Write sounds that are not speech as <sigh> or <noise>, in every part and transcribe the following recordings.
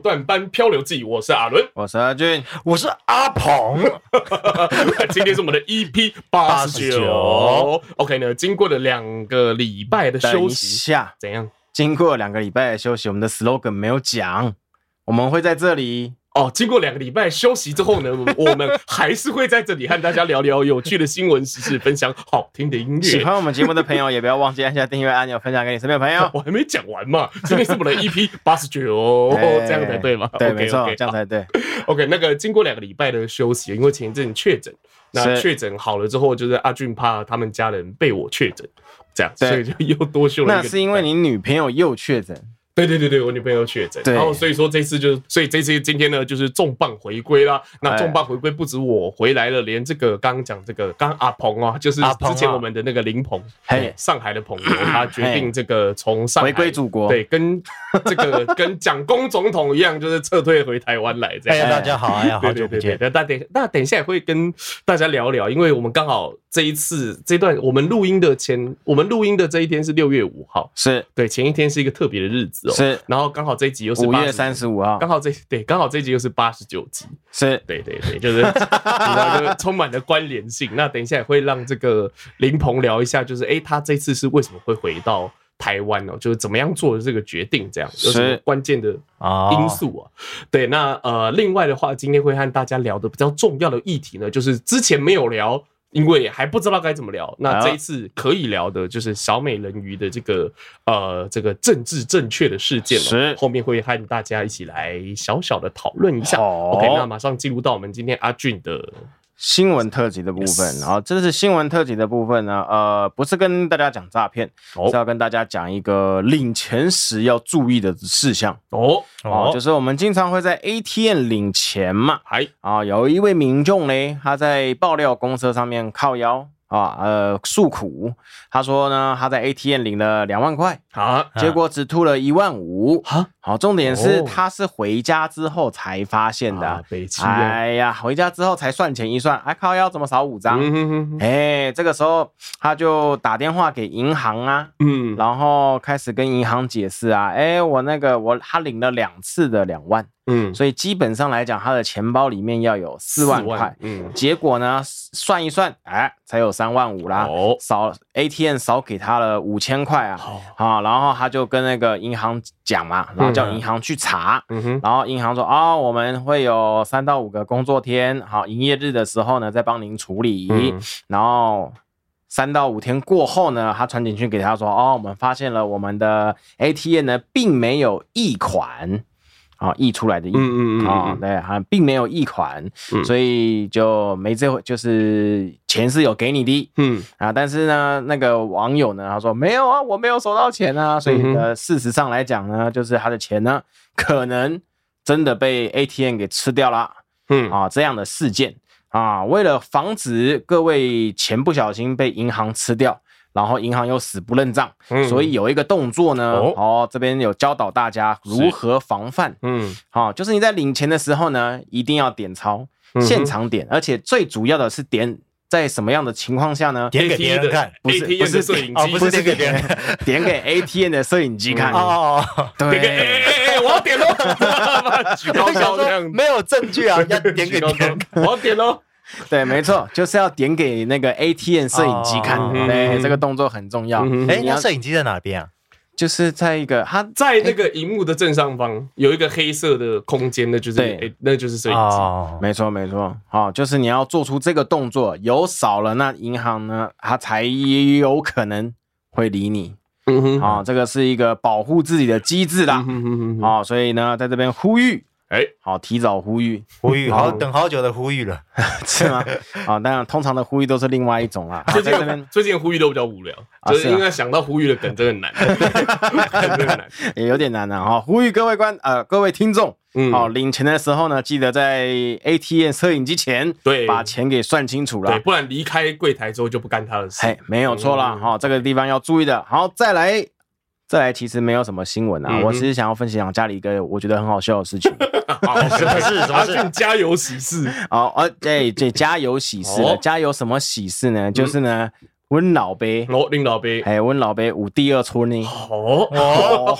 段班漂流记，我是阿伦，我是阿俊，我是阿鹏。<laughs> 今天是我们的 EP 八十九。OK 呢，经过了两个礼拜的休息，下怎样？经过两个礼拜的休息，我们的 slogan 没有讲，我们会在这里。哦，经过两个礼拜休息之后呢，<laughs> 我们还是会在这里和大家聊聊有趣的新闻时事，分享好听的音乐。喜欢我们节目的朋友也不要忘记按下订阅按钮，分享给你身边的朋友。<laughs> 我还没讲完嘛，今天是我们的 EP <laughs> 八十九，这样才对嘛？对，okay, 没错，okay, 这样才对。OK，那个经过两个礼拜的休息，因为前一阵确诊，那确诊好了之后，就是阿俊怕他们家人被我确诊，这样，所以就又多休了。那是因为你女朋友又确诊。对对对对，我女朋友确诊，然后所以说这次就，所以这次今天呢就是重磅回归啦。那重磅回归不止我回来了，连这个刚刚讲这个刚阿鹏啊，就是之前我们的那个林鹏，嘿，上海的朋友，他决定这个从上海回归祖国，对，跟这个 <laughs> 跟蒋公总统一样，就是撤退回台湾来这样。大家好，哎呀，好久不见。那等那等一下也会跟大家聊聊，因为我们刚好这一次这段我们录音的前，我们录音的这一天是六月五号，是对，前一天是一个特别的日子。是，然后刚好这一集又是五月三十五号，刚好这对，刚好这一集又是八十九集，是对对对，就是充满了关联性。那等一下也会让这个林鹏聊一下，就是哎，他这次是为什么会回到台湾哦？就是怎么样做的这个决定，这样有什么关键的因素啊？对，那呃，另外的话，今天会和大家聊的比较重要的议题呢，就是之前没有聊。因为还不知道该怎么聊，那这一次可以聊的就是小美人鱼的这个呃这个政治正确的事件了。后面会和大家一起来小小的讨论一下。OK，那马上进入到我们今天阿俊的。新闻特辑的部分，然后这是新闻特辑的部分呢，呃，不是跟大家讲诈骗，是要跟大家讲一个领钱时要注意的事项。哦。哦，就是我们经常会在 ATM 领钱嘛，哎。啊，有一位民众呢，他在爆料公社上面靠腰。啊，呃，诉苦，他说呢，他在 ATM 领了两万块，啊，结果只吐了一万五，啊，好，重点是他是回家之后才发现的，啊，哎呀，回家之后才算钱一算，哎，靠要怎么少五张？哎，这个时候他就打电话给银行啊，嗯，然后开始跟银行解释啊，哎，我那个我他领了两次的两万。嗯，所以基本上来讲，他的钱包里面要有四万块。嗯，结果呢，算一算，哎，才有三万五啦。哦，少 ATM 少给他了五千块啊。好，然后他就跟那个银行讲嘛，然后叫银行去查。嗯，然后银行说，哦，我们会有三到五个工作天，好，营业日的时候呢，再帮您处理。嗯，然后三到五天过后呢，他传简讯给他说，哦，我们发现了我们的 ATM 呢，并没有一款。啊，溢出来的溢，嗯嗯啊，对，还并没有溢款，嗯、所以就没这回，就是钱是有给你的，嗯。啊，但是呢，那个网友呢，他说没有啊，我没有收到钱啊，所以呢，事实上来讲呢，就是他的钱呢，可能真的被 ATM 给吃掉了，嗯。啊，这样的事件。啊，为了防止各位钱不小心被银行吃掉。然后银行又死不认账，嗯、所以有一个动作呢，哦，哦，这边有教导大家如何防范，嗯，好、哦，就是你在领钱的时候呢，一定要点钞，现场点，而且最主要的是点在什么样的情况下呢？点给别人看，不是不是摄影机，不是点给别人，<laughs> 点给 ATM 的摄影机看。哦，对，哎哎哎，我要点喽，<laughs> 举高高这样，没有证据啊，要点给别人，我要点喽。<laughs> 对，没错，就是要点给那个 ATM 摄影机看。哦、对，这个动作很重要。哎，那摄影机在哪边啊？就是在一个，它在那个荧幕的正上方有一个黑色的空间，那就是对，那就是摄影机。哦、没错，没错。好，就是你要做出这个动作，有少了，那银行呢，它才有可能会理你。嗯哼，啊，这个是一个保护自己的机制啦。嗯哼，好，所以呢，在这边呼吁。哎，欸、好，提早呼吁，呼吁，好，等好久的呼吁了，<laughs> 是吗？<laughs> 啊，当然，通常的呼吁都是另外一种啦。<laughs> 最近最近呼吁都比较无聊，就是应该想到呼吁的梗真的很难，真的难，也有点难啊哈。呼吁各位观呃各位听众，嗯，好，领钱的时候呢，记得在 ATM 摄影机前，对，把钱给算清楚了，对，不然离开柜台之后就不干他的事。哎，没有错啦，哈，这个地方要注意的。好，再来。再来，其实没有什么新闻啊，嗯、我只是想要分享家里一个我觉得很好笑的事情。什么事？什么事？<laughs> 家有喜事。哦，呃，对对，家有喜事。哦、家有什么喜事呢？嗯、就是呢，温老爸，哦，林老爸，哎，温老爸有第二春呢。哦哦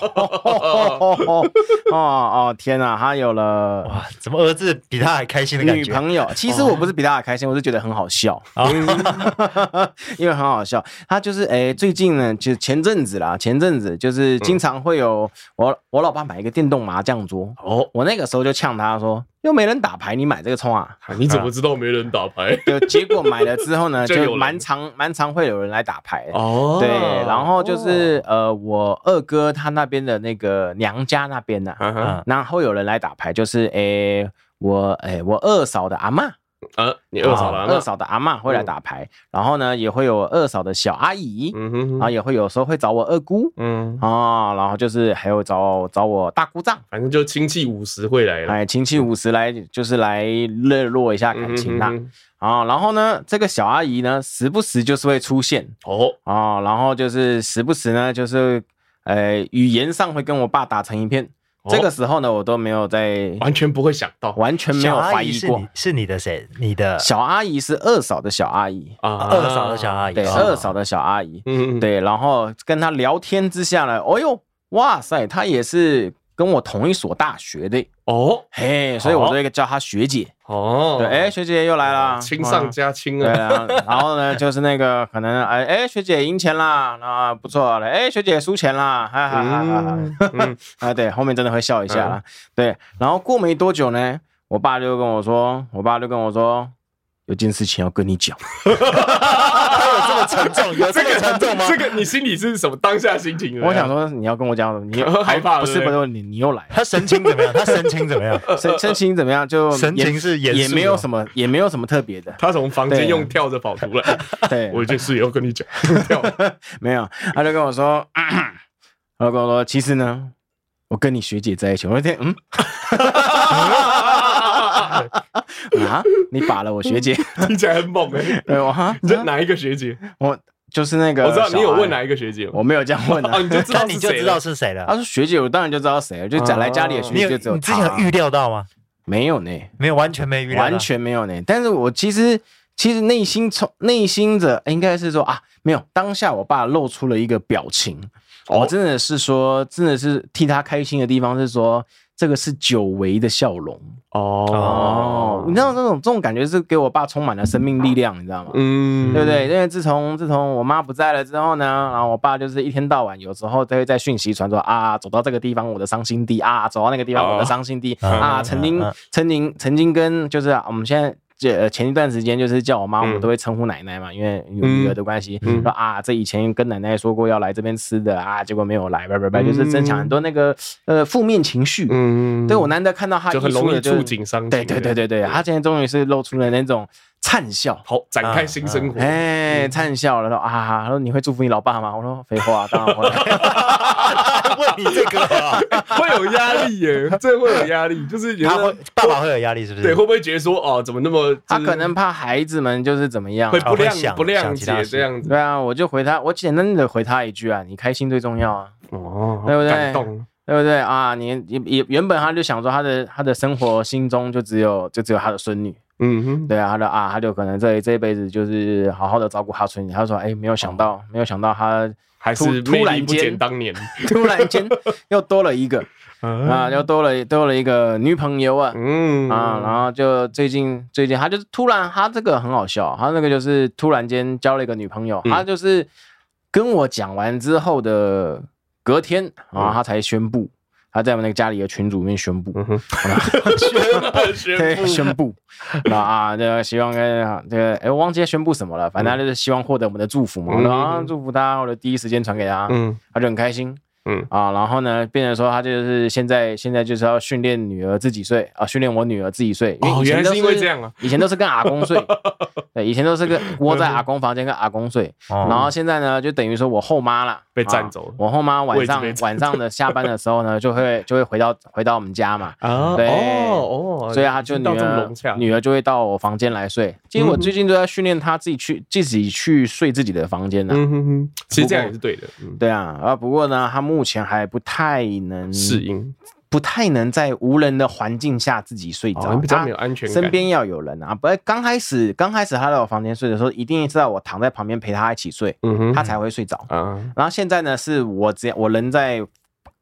哦哦！天哪，他有了哇！怎么儿子比他还开心的感觉？女朋友，其实我不是比他还开心，我是觉得很好笑，<laughs> 因为很好笑。他就是哎，最近呢，就前阵子啦，前阵子就是经常会有我我老爸买一个电动麻将桌哦，我那个时候就呛他说。又没人打牌，你买这个冲啊？<laughs> 你怎么知道没人打牌？<laughs> 就结果买了之后呢，<laughs> 就蛮常蛮常会有人来打牌哦。对，然后就是呃，我二哥他那边的那个娘家那边呢，然后有人来打牌，就是诶，我诶，我二嫂的阿嬷。呃，你二嫂的二嫂的阿嬷会来打牌，然后呢，也会有二嫂的小阿姨，嗯哼，然后也会有时候会找我二姑，嗯。啊，然后就是还有找找我大姑丈，反正就亲戚五十会来了，哎，亲戚五十来就是来热络一下感情啦，啊，然后呢，这个小阿姨呢，时不时就是会出现，哦。啊，然后就是时不时呢，就是呃，语言上会跟我爸打成一片。这个时候呢，我都没有在，完全不会想到，完全没有怀疑过。是你的谁？你的小阿姨是二嫂的小阿姨啊，二嫂的小阿姨，对，二嫂的小阿姨，嗯，对。然后跟她聊天之下呢，哦哟，哇塞，她也是跟我同一所大学的哦，嘿，所以我都叫她学姐。哦，对，哎，学姐又来了，亲上加亲啊。对啊，然后呢，就是那个可能，哎哎，学姐赢钱啦，那不错了，哎，学姐输钱啦，哈哈哈哈哈。<laughs> 啊，对，后面真的会笑一下啦。对，然后过没多久呢，我爸就跟我说，我爸就跟我说，有件事情要跟你讲。<laughs> 这么沉重，有这个沉重吗？这个你心里是什么当下心情？我想说你要跟我讲，你 <laughs> 害怕？不是不是，你你又来。他神情怎么样？<laughs> 他神情怎么样？神神情怎么样？就神情是也没有什么，也没有什么特别的。他从房间用跳着跑出来。对，我有件事也要跟你讲。没有，他就跟我说，<coughs> 他就跟我说，其实呢，我跟你学姐在一起。我那天，嗯。<laughs> 啊！你把了我学姐，<laughs> 听起来很猛哎。对，我哈，你这哪一个学姐？我就是那个。我知道你有问哪一个学姐，我没有这样问啊。<laughs> 你就知道你就知道是谁了。他说学姐，我当然就知道谁了，就讲来家里的学姐就只有。你之前有预料到吗？没有呢，没有，完全没预料，完全没有呢。但是我其实其实内心从内心的应该是说啊，没有。当下我爸露出了一个表情，我真的是说，真的是替他开心的地方是说。这个是久违的笑容哦，你知道这种这种感觉是给我爸充满了生命力量，你知道吗？嗯，对不对？因为自从自从我妈不在了之后呢，然后我爸就是一天到晚有时候都会在讯息传说啊，走到这个地方我的伤心地啊，走到那个地方我的伤心地啊，曾经曾经曾经跟就是我们现在。这前一段时间就是叫我妈，我们都会称呼奶奶嘛，因为有女儿的关系，说啊，这以前跟奶奶说过要来这边吃的啊，结果没有来，拜拜拜，就是增强很多那个呃负面情绪。嗯，对，我难得看到他，就很容易触景伤情。对对对对对，他今天终于是露出了那种灿笑，好展开新生活。哎，灿笑了，说啊，他说你会祝福你老爸吗？我说废话，当然会。<laughs> 问你这个会有压力耶，<laughs> 这会有压力，就是他会爸爸会有压力，是不是？对，会不会觉得说哦，怎么那么？他可能怕孩子们就是怎么样，会不谅不谅解这样子。对啊，我就回他，我简单的回他一句啊，你开心最重要啊，哦，对不对？感动，对不对啊？你也也原本他就想说他的他的生活心中就只有就只有他的孙女，嗯哼，对啊，他的啊，他就可能这这一辈子就是好好的照顾他孙女。他说，哎，没有想到，没有想到他。还是突然间，当年 <laughs> 突然间又多了一个 <laughs> 啊，又多了多了一个女朋友啊，嗯啊，然后就最近最近他就是突然他这个很好笑，他那个就是突然间交了一个女朋友，他就是跟我讲完之后的隔天啊，他才宣布。他在我们那个家里的群组里面宣布，<laughs> 宣布。宣布，啊，这个希望跟这个哎，我忘记宣布什么了，反正就是希望获得我们的祝福嘛，然后祝福他，我就第一时间传给他，嗯，他就很开心。嗯啊，然后呢，变成说他就是现在现在就是要训练女儿自己睡啊，训练我女儿自己睡。哦，原来是因为这样啊！以前都是跟阿公睡，<laughs> 对，以前都是跟窝在阿公房间跟阿公睡。然后现在呢，就等于说我后妈了，被占走了。我后妈晚上晚上的下班的时候呢，就会 <laughs> 就会回到回到我们家嘛。啊，对哦哦，所以他就女儿女儿就会到我房间来睡。其实我最近都在训练她自己去自己去睡自己的房间呢。嗯哼哼，其实这样也是对的。对啊，啊不过呢，他。目前还不太能适应，不太能在无人的环境下自己睡着，比较没有安全感，身边要有人啊。不，刚开始刚开始他在我房间睡的时候，一定知道我躺在旁边陪他一起睡，嗯哼，他才会睡着啊。然后现在呢，是我只要我人在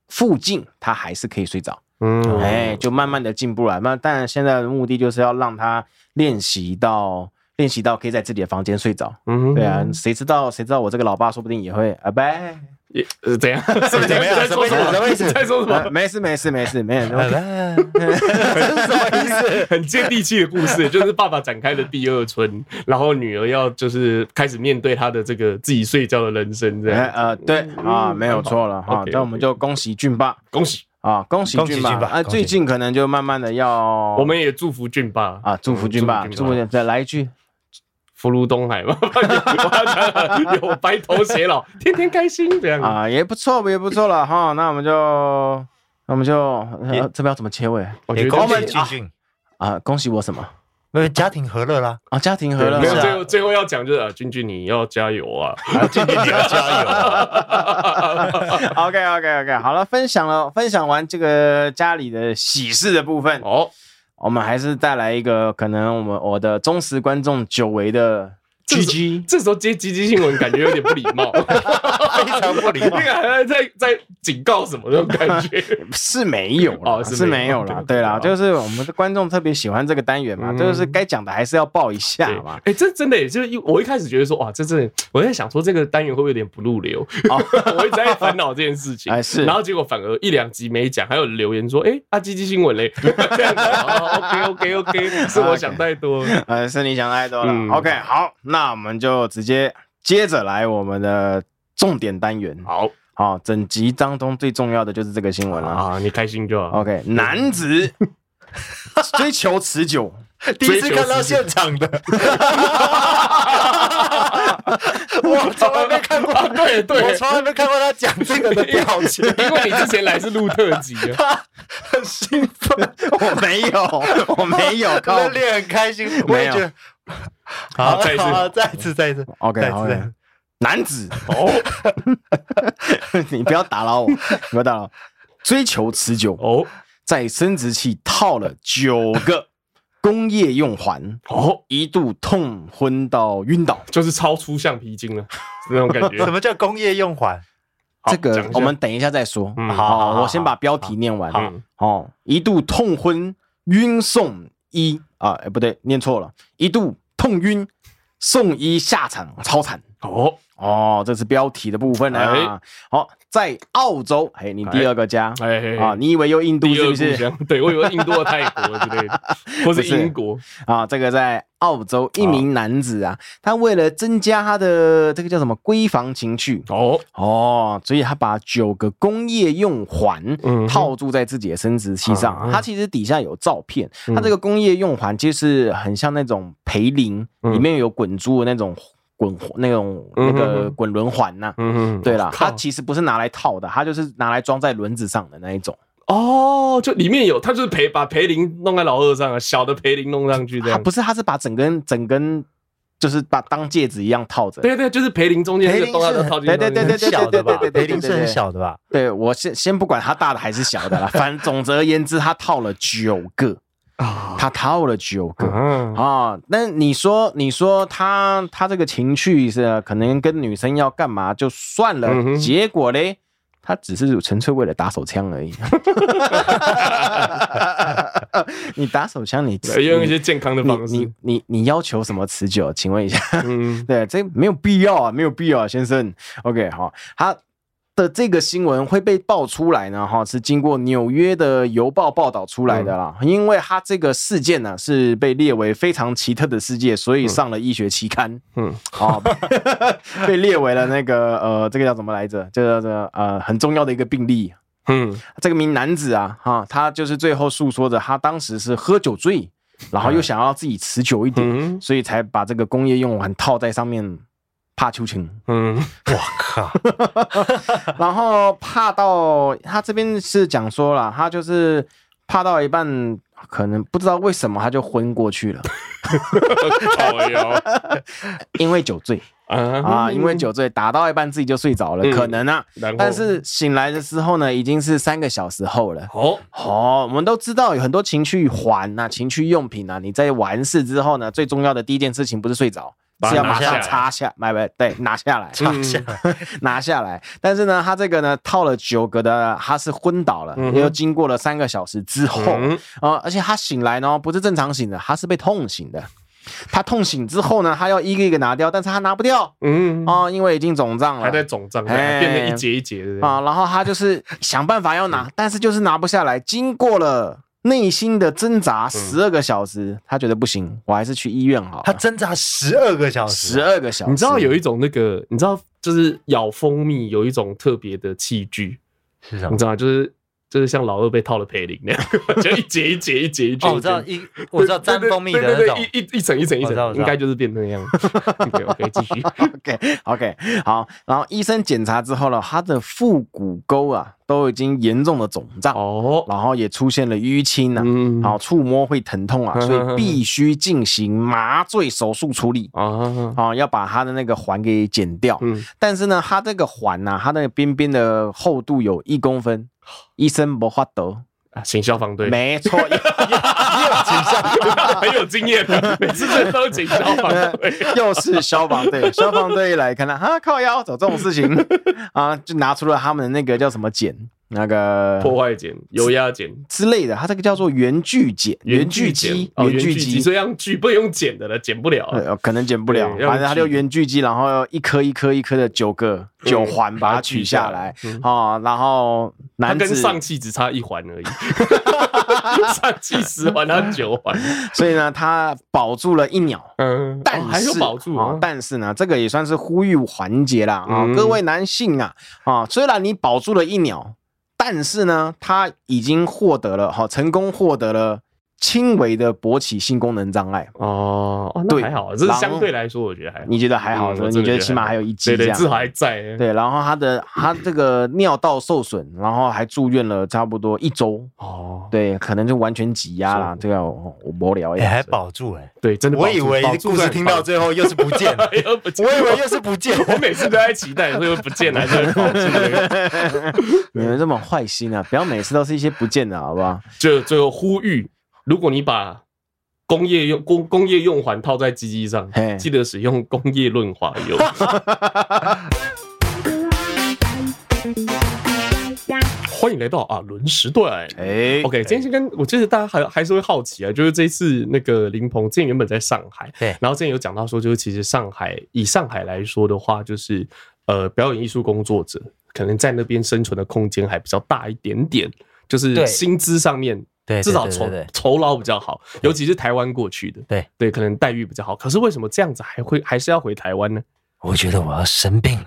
附近，他还是可以睡着。嗯，哎，就慢慢的进步了。那当然，现在的目的就是要让他练习到练习到可以在自己的房间睡着。嗯，对啊，谁知道谁知道我这个老爸说不定也会啊拜。也呃怎样？<laughs> 怎么样？什么意思？什么意思？在说什么？没事没事没事没事。什么意思？<laughs> 很接地气的故事，就是爸爸展开了第二春，然后女儿要就是开始面对她的这个自己睡觉的人生，这样。呃，对啊，没有错了哈。那我们就恭喜俊爸，恭喜啊，恭喜俊爸啊！最近可能就慢慢的要，我们也祝福俊爸啊，祝福俊爸，祝福再来一句。福如东海嘛，<laughs> 有白头偕老，<laughs> 天天开心这样啊，也不错，也不错了哈。那我们就，那我们就，这边要怎么切尾？我觉得恭喜俊俊啊，恭喜我什么？因为家庭和乐啦啊，家庭和乐。没有，最后最后要讲就是君君你要加油啊，<laughs> 君君你要加油。OK OK OK，好了，分享了，分享完这个家里的喜事的部分哦。我们还是带来一个可能我们我的忠实观众久违的 GG，这时候接 GG 新闻感觉有点不礼貌，<laughs> 非常不礼貌，在在警告什么那种感觉？是没有了，是没有了。对啦，就是我们的观众特别喜欢这个单元嘛，就是该讲的还是要报一下嘛。哎，这真的也就是我一开始觉得说哇，这这我在想说这个单元会不会有点不入流？<laughs> 我一直在烦恼这件事情，哎是，然后结果反而一两集没讲，还有留言说哎，啊 GG 新闻嘞，<laughs> 这样子，OK OK OK，是我想太多了，呃，是你想太多了。OK，好，那我们就直接接着来我们的重点单元。好，好，整集当中最重要的就是这个新闻了啊！你开心就好。OK，男子 <laughs> 追求持久，<laughs> 第一次看到现场的，<laughs> 我从来没看过。对对，我从来没看过他讲这个的表情，因为你之前来是录特辑，他很兴奋。我没有，我没有，他练很开心，我也觉得。好，再一次，再一次，再一次，OK，好，男子哦，<laughs> 你不要打扰我，不要打扰，追求持久哦，在生殖器套了九个工业用环哦，一度痛昏到晕倒，就是超出橡皮筋了，那种感觉。<laughs> 什么叫工业用环？这个我们等一下再说。好，我先把标题念完。哦，一度痛昏晕送医啊，哎，不对，念错了，一度。痛晕，送医下场超惨哦哦，这是标题的部分呢、啊。好、欸，在澳洲，嘿，你第二个家，哎、欸、啊，你以为又印度是不是？对，我以为印度、泰国之类的，<laughs> 或是英国。啊。这个在澳洲，一名男子啊，他为了增加他的这个叫什么闺房情趣哦哦，所以他把九个工业用环套住在自己的生殖器上。他其实底下有照片，他这个工业用环就是很像那种培林，里面有滚珠的那种。滚那种那个滚轮环呐，嗯嗯，对啦，它其实不是拿来套的，它就是拿来装在轮子上的那一种。哦，就里面有，它就是培把培林弄在老二上啊，小的培林弄上去的。它。不是，它是把整根整根就是把当戒指一样套着。对对，就是培林中间那个东西套进去。对对对对对，小的吧？培林是很小的吧？对，我先先不管它大的还是小的啦，反正总而言之，它套了九个。啊，他套了九个啊！那你说，你说他他这个情趣是可能跟女生要干嘛就算了，结果嘞，他只是纯粹为了打手枪而已。<laughs> 你打手枪，你用一些健康的方式，你你你要求什么持久？请问一下，嗯，<laughs> 对，这没有必要啊，没有必要啊，先生。OK，好，他。的这个新闻会被爆出来呢，哈，是经过纽约的邮报报道出来的啦。因为它这个事件呢是被列为非常奇特的事件，所以上了医学期刊。嗯，好，<laughs> 被列为了那个呃，这个叫什么来着？这个这个呃很重要的一个病例。嗯，这个名男子啊，哈，他就是最后诉说着他当时是喝酒醉，然后又想要自己持久一点，所以才把这个工业用完套在上面。怕秋情，嗯，<laughs> 我靠，<laughs> 然后怕到他这边是讲说了，他就是怕到一半，可能不知道为什么他就昏过去了，<laughs> 因为酒醉。啊，因为酒醉打到一半自己就睡着了，可能啊。但是醒来的时候呢，已经是三个小时后了。哦。哦，我们都知道有很多情趣环呐、情趣用品啊，你在完事之后呢，最重要的第一件事情不是睡着。是要马上插下，买不对，拿下来，插下，<laughs> 拿下来。但是呢，他这个呢套了九个的，他是昏倒了，又经过了三个小时之后啊，而且他醒来呢不是正常醒的，他是被痛醒的。他痛醒之后呢，他要一个一个拿掉，但是他拿不掉，嗯啊，因为已经肿胀了，还在肿胀，变成一节一节的啊。然后他就是想办法要拿，但是就是拿不下来。经过了。内心的挣扎十二个小时，嗯、他觉得不行，我还是去医院好。他挣扎十二个小时，十二个小时。你知道有一种那个，你知道就是咬蜂蜜有一种特别的器具，是什么？你知道就是。就是像老二被套了培林那样，<laughs> 就一节一节一节一节。我知道一，我知道沾蜂蜜的那种，一一一层一层一层，应该就是变那样。<laughs> OK OK，继续。<laughs> OK OK，好。然后医生检查之后呢，他的腹股沟啊都已经严重的肿胀哦，然后也出现了淤青啊，然后触摸会疼痛啊，<laughs> 所以必须进行麻醉手术处理。啊，啊，要把他的那个环给剪掉。嗯，但是呢，他这个环呐，它那个边边的厚度有一公分。医生不发抖啊，请消防队。没错，<laughs> <laughs> 又请消防队，很有经验，每次都请消防队，又是消防队。消防队来看了，啊，靠腰走这种事情啊，就拿出了他们的那个叫什么碱。那个破坏剪、油压剪之类的，它这个叫做圆锯剪、圆锯机、圆聚基，这样锯不用剪的了，剪不了，可能剪不了，反正它就圆锯机，然后一颗一颗一颗的九个九环把它取下来啊，然后它跟上气只差一环而已，<laughs> 上气十环，它九环，所以呢，它保住了一秒，嗯，但还有保住啊，但是呢，这个也算是呼吁环节啦啊，各位男性啊啊，虽然你保住了一秒。但是呢，他已经获得了，哈，成功获得了。轻微的勃起性功能障碍哦，那还好，这是相对来说，我觉得还好。你觉得还好是吧？你觉得起码还有一剂，对对，至少还在。对，然后他的他这个尿道受损，然后还住院了差不多一周。哦，对，可能就完全挤压了。这个我无聊哎，还保住哎，对，真的。我以为故事听到最后又是不见 <laughs> 了，我以为又是不见。<laughs> 我每次都在期待，会不见了就会保住。<laughs> 你们这么坏心啊！不要每次都是一些不见的，好不好？就最后呼吁。如果你把工业用工工业用环套在鸡鸡上，记得使用工业润滑油。<laughs> 欢迎来到啊伦时段。哎，OK，今天先跟我觉得大家还还是会好奇啊，就是这一次那个林鹏之前原本在上海，对，然后之前有讲到说，就是其实上海以上海来说的话，就是呃，表演艺术工作者可能在那边生存的空间还比较大一点点，就是薪资上面。对，至少酬酬劳比较好，尤其是台湾过去的，对对，可能待遇比较好。可是为什么这样子还会还是要回台湾呢？我觉得我要生病了。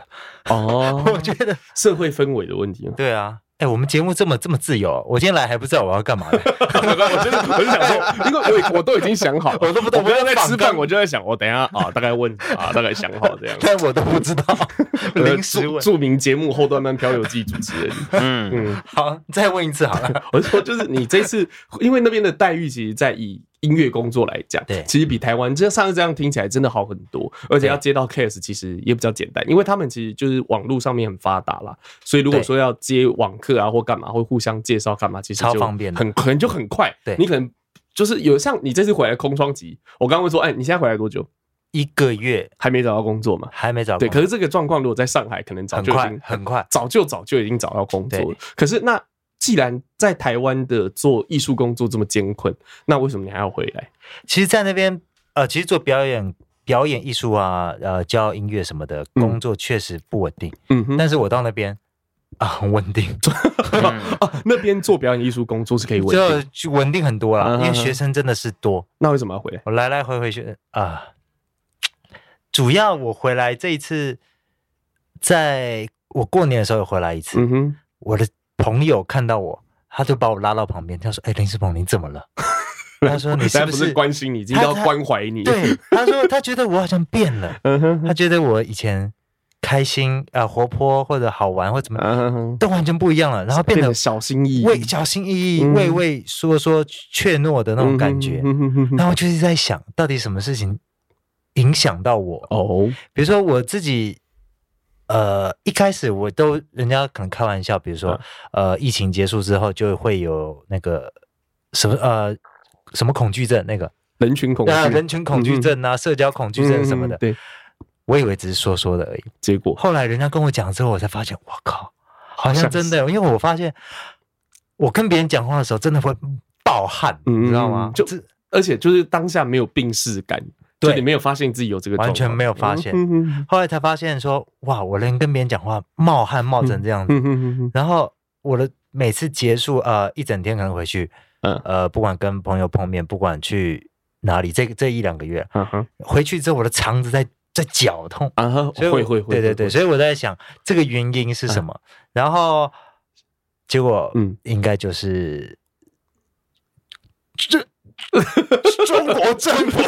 哦，<laughs> 我觉得社会氛围的问题。对啊。哎，我们节目这么这么自由，我今天来还不知道我要干嘛呢。我真的我就想说，<laughs> 因为我我都已经想好了，我都不懂。我刚刚在吃饭，我就在想，我等一下啊，大概问啊，大概想好这样。<laughs> 但我都不知道。<laughs> 临时问。著名节目《后段班漂流记》主持人。嗯嗯。好，再问一次好了。我说就是你这次，因为那边的待遇其实在以。音乐工作来讲，对，其实比台湾这上次这样听起来真的好很多，而且要接到 case 其实也比较简单，因为他们其实就是网络上面很发达啦，所以如果说要接网课啊或干嘛，会互相介绍干嘛，其实就超方便，很可能就很快。<laughs> 对，你可能就是有像你这次回来空窗期，我刚刚问说，哎，你现在回来多久？一个月还没找到工作嘛？还没找到。对，可是这个状况如果在上海，可能早就已经很快，早就早就已经找到工作了。可是那。既然在台湾的做艺术工作这么艰困，那为什么你还要回来？其实，在那边，呃，其实做表演、表演艺术啊，呃，教音乐什么的工作确实不稳定。嗯哼。但是我到那边啊，很稳定。啊，<laughs> 那边做表演艺术工作是可以稳定，就稳定很多了，因为学生真的是多。那为什么要回来？我来来回回学啊，主要我回来这一次，在我过年的时候有回来一次。嗯哼，我的。朋友看到我，他就把我拉到旁边，他说：“哎、欸，林世鹏，你怎么了？” <laughs> 他说：“你是不是关心你，今天要关怀你？”对，他说他觉得我好像变了，<laughs> 他觉得我以前开心啊、活泼或者好玩或怎么，都完全不一样了，然后变得小心翼翼、畏小心翼翼、畏畏缩缩怯懦的那种感觉。然后我就是在想到底什么事情影响到我哦。比如说我自己，呃，一开始我都人家可能开玩笑，比如说，呃，疫情结束之后就会有那个什么呃什么恐惧症，那个。人群恐惧，人群恐惧症啊，社交恐惧症什么的。对，我以为只是说说的而已，结果。后来人家跟我讲之后，我才发现，我靠，好像真的，因为我发现我跟别人讲话的时候，真的会暴汗，你知道吗？就而且就是当下没有病逝感。对，你没有发现自己有这个，完全没有发现。后来才发现说，哇，我连跟别人讲话冒汗冒成这样子。然后我的每次结束，呃，一整天可能回去，呃，不管跟朋友碰面，不管去哪里，这这一两个月，回去之后我的肠子在在绞痛。啊，所以会会会，对对对，所以我在想这个原因是什么？然后结果，嗯，应该就是这。<laughs> 中国政府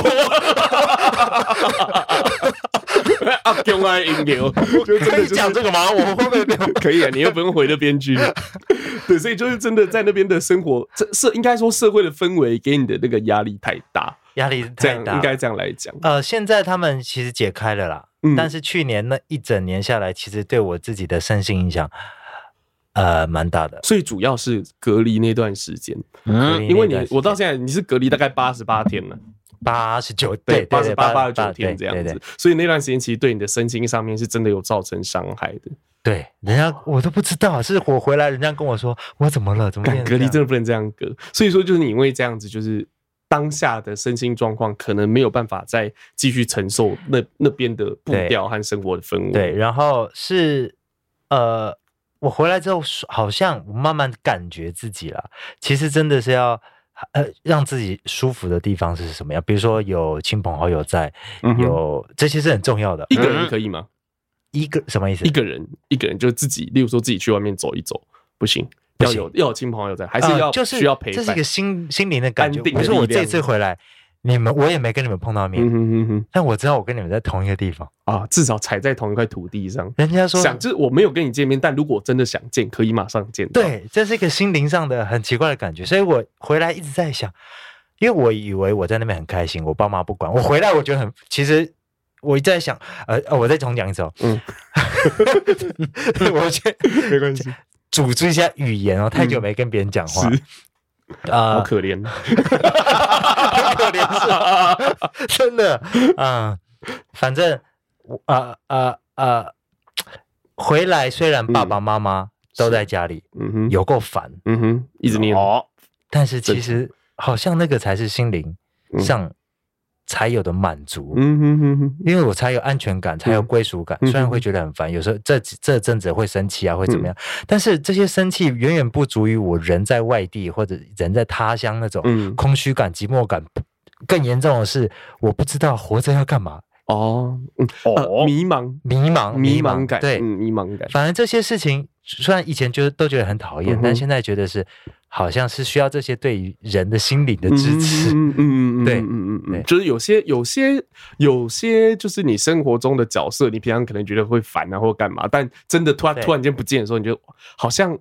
啊，<laughs> 用爱引流，可以讲这个吗？我们后面可以啊，你又不用回那边去。<laughs> 对，所以就是真的在那边的生活，这社应该说社会的氛围给你的那个压力太大，压力太大，应该这样来讲。呃，现在他们其实解开了啦，嗯、但是去年那一整年下来，其实对我自己的身心影响。呃，蛮大的，所以主要是隔离那段时间，嗯，因为你我到现在你是隔离大概八十八天了，八十九对，八十八八十九天这样子，所以那段时间其实对你的身心上面是真的有造成伤害的。对，人家我都不知道，是我回来，人家跟我说我怎么了，怎么隔离真的不能这样隔，所以说就是你因为这样子，就是当下的身心状况可能没有办法再继续承受那那边的步调和生活的氛围。对，然后是呃。我回来之后，好像我慢慢感觉自己了。其实真的是要呃让自己舒服的地方是什么样？比如说有亲朋好友在，有这些是很重要的。一个人可以吗？一个什么意思？一个人一个人就是自己，例如说自己去外面走一走，不行，要有要有亲朋好友在，还是要就是需要陪伴。这是一个心心灵的感觉。比如说我这次回来。你们我也没跟你们碰到面，嗯、哼哼哼，但我知道我跟你们在同一个地方。啊，至少踩在同一块土地上。人家说想就是我没有跟你见面，但如果真的想见，可以马上见。对，这是一个心灵上的很奇怪的感觉，所以我回来一直在想，因为我以为我在那边很开心，我爸妈不管。我回来，我觉得很，其实我一直在想，呃，我再重讲一次哦，嗯，<laughs> 我觉得 <laughs> 没关系，组织一下语言哦，太久没跟别人讲话。嗯啊，好可怜，好可怜 <laughs> 是吧？真的，嗯，反正我啊啊啊，回来虽然爸爸妈妈都在家里，嗯哼，有够烦，嗯哼，一直念，但是其实好像那个才是心灵上。才有的满足，嗯哼哼哼，因为我才有安全感，才有归属感。虽然会觉得很烦，有时候这这阵子会生气啊，会怎么样？但是这些生气远远不足于我人在外地或者人在他乡那种空虚感、寂寞感。更严重的是，我不知道活着要干嘛。哦，哦，迷茫，迷茫，迷茫感，对，迷茫感。反正这些事情，虽然以前觉得都觉得很讨厌，但现在觉得是。好像是需要这些对于人的心理的支持，嗯嗯嗯，对，嗯嗯嗯，就是有些有些有些就是你生活中的角色，你平常可能觉得会烦啊或干嘛，但真的突然突然间不见的时候，你就好像。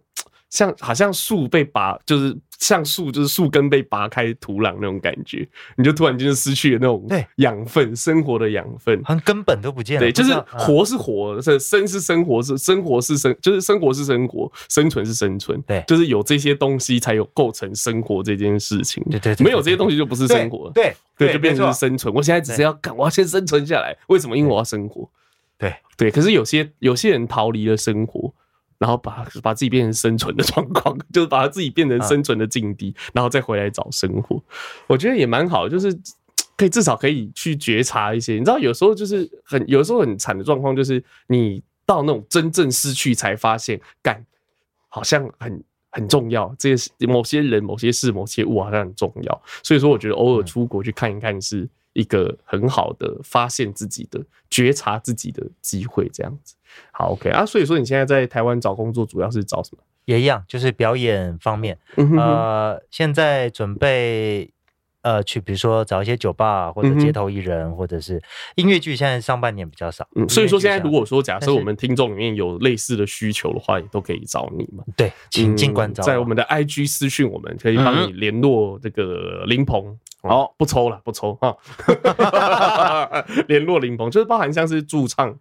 像好像树被拔，就是像树，就是树根被拔开土壤那种感觉，你就突然间就失去了那种养分，生活的养分，好像根本都不见了。对，就是活是活，是生是生活，是生活是生，就是生活是生活，生存是生存。对，就是有这些东西才有构成生活这件事情。对对，没有这些东西就不是生活。对对，就变成是生存。我现在只是要干，我要先生存下来。为什么？因为我要生活。对对，可是有些有些人逃离了生活。然后把把自己变成生存的状况，<laughs> 就是把他自己变成生存的境地，然后再回来找生活。我觉得也蛮好，就是 <tsk> 可以至少可以去觉察一些。你知道，有时候就是很有时候很惨的状况，就是你到那种真正失去才发现，干好像很很重要。这些某些人、某些事、某些物好像很重要。所以说，我觉得偶尔出国去看一看是一个很好的发现自己的、觉察自己的机会，这样子。好，OK 啊，所以说你现在在台湾找工作，主要是找什么？也一样，就是表演方面。呃，现在准备呃，去比如说找一些酒吧或者街头艺人，或者是音乐剧，现在上半年比较少。嗯，所以说现在如果说假设我们听众里面有类似的需求的话，也都可以找你嘛。对，请尽管找，在我们的 IG 私讯，我们可以帮你联络这个林鹏。好，不抽了，不抽哈。<laughs> 联络林鹏，<laughs> 就是包含像是驻唱、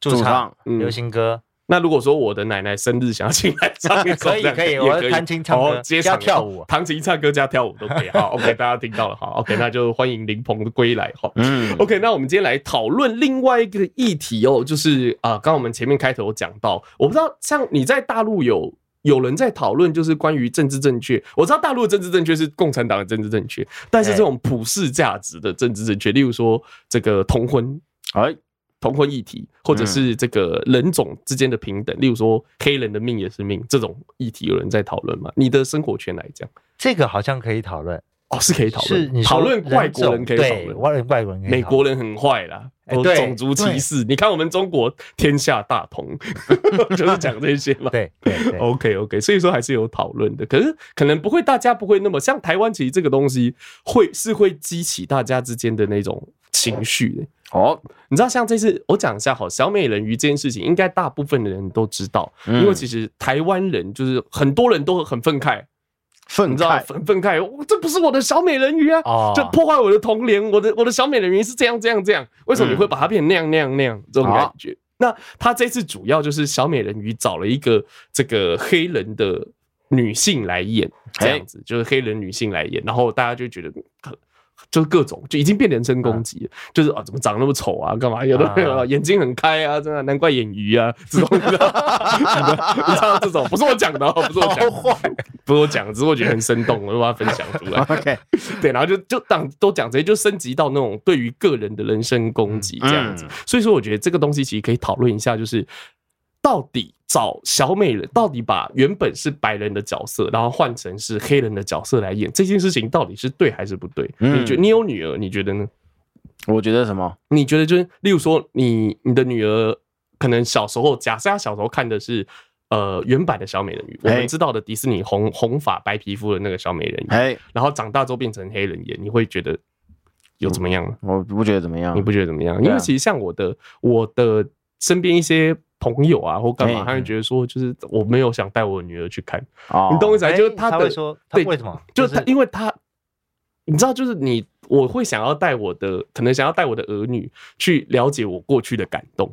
驻唱流行歌。那如果说我的奶奶生日想要请来唱一首，<laughs> 可以可以，我弹琴唱歌，接唱跳舞，弹琴唱歌加跳舞都可以。好，OK，大家听到了，好，OK，那就欢迎林鹏的归来哈。嗯，OK，那我们今天来讨论另外一个议题哦，就是啊，刚刚我们前面开头讲到，我不知道像你在大陆有有人在讨论，就是关于政治正确。我知道大陆的政治正确是共产党的政治正确，但是这种普世价值的政治正确，例如说这个同婚，哎。同婚议题，或者是这个人种之间的平等，例如说黑人的命也是命这种议题，有人在讨论吗？你的生活圈来讲，这个好像可以讨论哦，是可以讨论，讨论外国人可以讨论，外外国人，美国人很坏啦，种族歧视。你看我们中国天下大同，<laughs> 就是讲这些嘛。对对，OK OK，所以说还是有讨论的，可是可能不会，大家不会那么像台湾，其实这个东西会是会激起大家之间的那种情绪的。哦，你知道像这次我讲一下好，小美人鱼这件事情，应该大部分的人都知道，因为其实台湾人就是很多人都很愤慨，愤慨，愤愤慨，这不是我的小美人鱼啊，就破坏我的童年，我的我的小美人鱼是这样这样这样，为什么你会把它变成那样那样那样这种感觉？那他这次主要就是小美人鱼找了一个这个黑人的女性来演，这样子就是黑人女性来演，然后大家就觉得。就是各种就已经变人身攻击了，就是啊，怎么长那么丑啊？干嘛？有的没有眼睛很开啊，真的难怪眼鱼啊，这种的，<laughs> 你知道这种不是我讲的，不是我讲，不是我讲，只是我觉得很生动，我就把它分享出来。<laughs> OK，对，然后就就当都讲这些，就升级到那种对于个人的人身攻击这样子。所以说，我觉得这个东西其实可以讨论一下，就是。到底找小美人，到底把原本是白人的角色，然后换成是黑人的角色来演这件事情，到底是对还是不对？嗯、你觉得你有女儿，你觉得呢？我觉得什么？你觉得就是，例如说你，你你的女儿可能小时候，假设她小时候看的是呃原版的小美人鱼，我们知道的迪士尼红红发白皮肤的那个小美人鱼，然后长大之后变成黑人演，你会觉得有怎么样？我不觉得怎么样，你不觉得怎么样？因为其实像我的我的身边一些。朋友啊，或干嘛，他会觉得说，就是我没有想带我女儿去看，你懂我意思？就是他会说，对，为什么？就是他，因为他，你知道，就是你，我会想要带我的，可能想要带我的儿女去了解我过去的感动。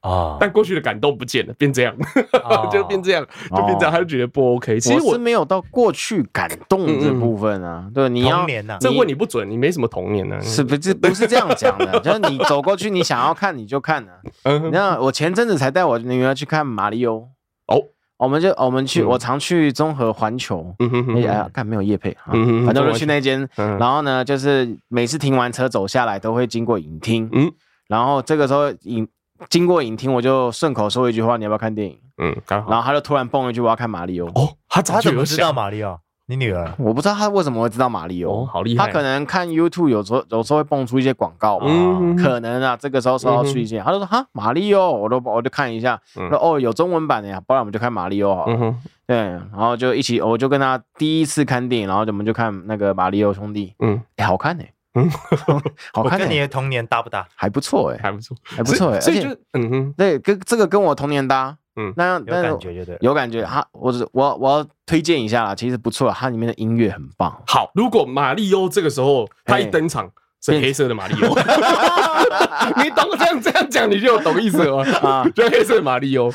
啊！但过去的感动不见了，变这样，<laughs> 就变这样，就变这样，他就觉得不 OK。其实我是没有到过去感动这部分啊。对，你要童年呐，这问你不准，你没什么童年呢。是不是不是这样讲的？就是你走过去，你想要看你就看啊。<laughs> 你看，我前阵子才带我女儿去看马里欧。哦，我们就我们去，我常去综合环球。哎呀，看没有夜配。反正就去那间，然后呢，就是每次停完车走下来都会经过影厅。嗯。然后这个时候影。经过影厅，我就顺口说一句话：“你要不要看电影？”嗯，刚好。然后他就突然蹦一句：“我要看马里奥。”哦，他他怎么知道马里奥？你女儿？我不知道他为什么会知道马里奥。哦，好厉害！他可能看 YouTube 有时候有时候会蹦出一些广告吧。嗯，可能啊，这个时候收到推荐，他就说：“哈，马里奥，我都我就看一下。”说：“哦，有中文版的呀，不然我们就看马里奥好了。”对，然后就一起，我就跟他第一次看电影，然后我们就看那个马里奥兄弟。嗯，哎，好看呢。嗯，<laughs> 好看。跟你的童年搭不搭？还不错哎，还不错，还不错哎。而且，嗯哼，对，跟这个跟我童年搭，嗯，那样有感觉就对，有感觉。哈，我我我要推荐一下啦，其实不错，它里面的音乐很棒。好，如果马里欧这个时候他一登场。是黑色的马里欧，<laughs> 你懂这样这样讲，你就懂意思了。<laughs> 啊！就黑色的马里欧，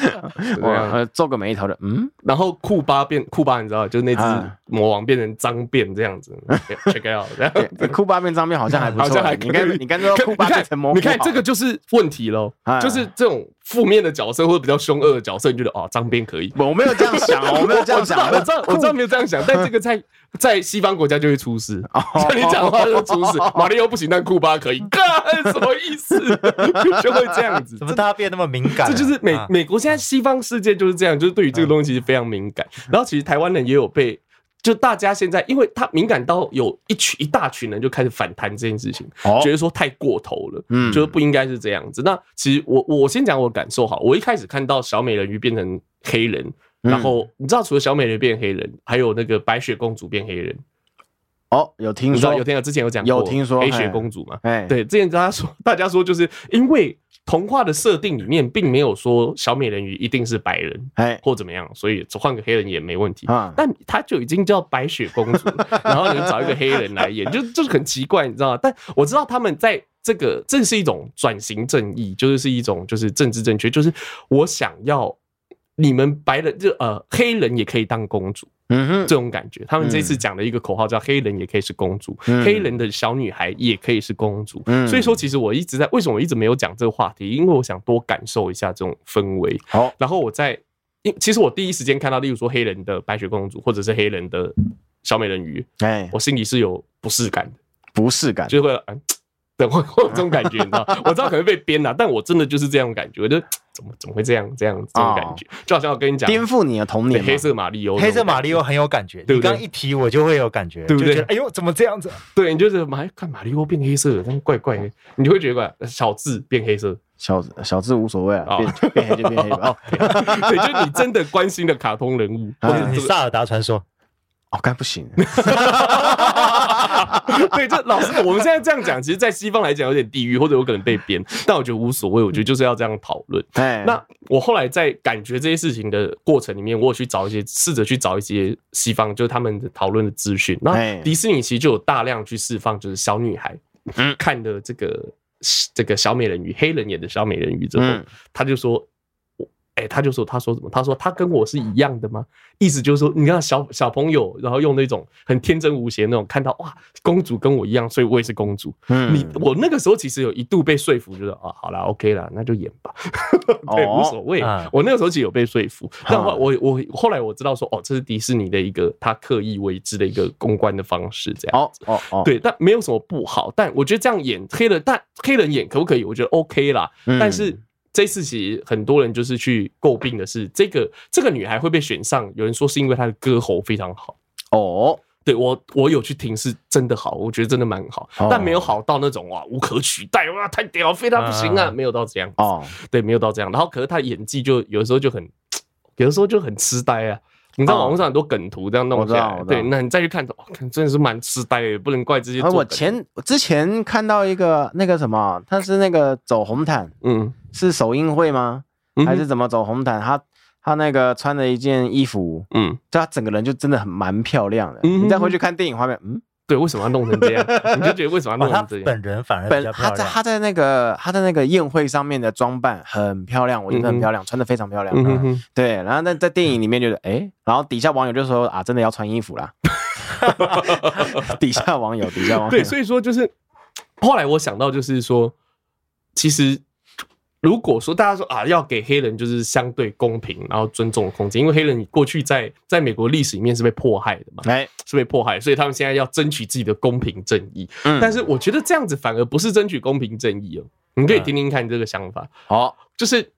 我皱个眉头的，嗯，然后库巴变库巴，你知道，就是那只魔王变成脏辫这样子，check it out，然后 <laughs> 库巴变脏辫好像还不错，好像还你看你看这个库巴变成魔，你看这个就是问题喽，就是这种负面的角色或者比较凶恶的角色，你觉得哦，张边可以？我没有这样想，<laughs> 我没有这样想，我知道我知道没有这样想，但这个在 <laughs> 在西方国家就会出事，像你讲话就出事，<laughs> 马里奥不行，但库巴可以，干什么意思？就会这样子，怎么大家变那么敏感？这就是美美国现在西方世界就是这样，就是对于这个东西其实非常敏感。然后其实台湾人也有被，就大家现在因为他敏感到有一群一大群人就开始反弹这件事情，觉得说太过头了，嗯，觉得不应该是这样子。那其实我我先讲我感受哈，我一开始看到小美人鱼变成黑人，然后你知道除了小美人鱼变黑人，还有那个白雪公主变黑人。哦，有听说，有听到之前有讲过，有听说黑雪公主嘛？哎，对，之前大家说，大家说就是因为。童话的设定里面并没有说小美人鱼一定是白人，哎，或怎么样，所以换个黑人也没问题啊。但他就已经叫白雪公主，<laughs> 然后你找一个黑人来演，就就是很奇怪，你知道吗？但我知道他们在这个，这是一种转型正义，就是是一种就是政治正确，就是我想要你们白人就呃黑人也可以当公主。嗯哼，这种感觉，他们这次讲的一个口号叫“黑人也可以是公主，黑人的小女孩也可以是公主”。所以说，其实我一直在为什么我一直没有讲这个话题，因为我想多感受一下这种氛围。好，然后我在，因其实我第一时间看到，例如说黑人的白雪公主，或者是黑人的小美人鱼，哎，我心里是有不适感的，不适感，就会嗯。等会 <laughs> 这种感觉，你知道？我知道可能被编了，但我真的就是这样感觉，我就怎么怎么会这样这样这种感觉，就好像我跟你讲，颠覆你的童年。黑色马里欧，黑色马里欧很有感觉，你刚一提我就会有感觉，对不对？哎呦，怎么这样子？对，你就是马看马里欧变黑色，但怪怪的，你就会觉得怪。小智变黑色，小小智无所谓啊，变变黑就变黑 <laughs> 哦。对，就是你真的关心的卡通人物，或者你萨尔达传说。哦，该不行。<laughs> <laughs> 对，这老师，我们现在这样讲，其实，在西方来讲有点地狱，或者有可能被编，但我觉得无所谓。我觉得就是要这样讨论。那我后来在感觉这些事情的过程里面，我有去找一些，试着去找一些西方，就是他们讨论的资讯。那迪士尼其实就有大量去释放，就是小女孩看的这个这个小美人鱼，黑人演的小美人鱼之后，他就说。哎、欸，他就说，他说什么？他说他跟我是一样的吗？意思就是说，你看小小朋友，然后用那种很天真无邪那种，看到哇，公主跟我一样，所以我也是公主。嗯，你我那个时候其实有一度被说服，就是啊，好啦，OK 啦，那就演吧，<laughs> 对，无所谓。哦、我那个时候其实有被说服，但我我我后来我知道说，哦，这是迪士尼的一个他刻意为之的一个公关的方式，这样子。哦哦，对，但没有什么不好。但我觉得这样演黑人，但黑人演可不可以？我觉得 OK 啦。但是。这次其实很多人就是去诟病的是这个这个女孩会被选上，有人说是因为她的歌喉非常好哦。对，我我有去听，是真的好，我觉得真的蛮好，但没有好到那种哇无可取代哇太屌非他不行啊，没有到这样哦。对，没有到这样。然后可是她演技就有的时候就很，有的时候就很痴呆啊。你知道网络上很多梗图这样弄起来，对，那你再去看，真的是蛮痴呆的，不能怪这些。我前我之前看到一个那个什么，他是那个走红毯，嗯。是首映会吗？还是怎么走红毯？他他那个穿了一件衣服，嗯，就他整个人就真的很蛮漂亮的。你再回去看电影画面，嗯，<laughs> 对，为什么要弄成这样？你就觉得为什么要弄成这样？本人反而比较漂亮。他在他在那个他在那个宴会上面的装扮很漂亮，我觉得很漂亮，穿的非常漂亮。对，然后那在电影里面就是哎，然后底下网友就说啊，真的要穿衣服啦。<laughs> 底下网友，底下网友，对，所以说就是后来我想到就是说，其实。如果说大家说啊，要给黑人就是相对公平，然后尊重的空间，因为黑人过去在在美国历史里面是被迫害的嘛，哎，是被迫害，所以他们现在要争取自己的公平正义。嗯，但是我觉得这样子反而不是争取公平正义哦。你可以听听看这个想法。好，就是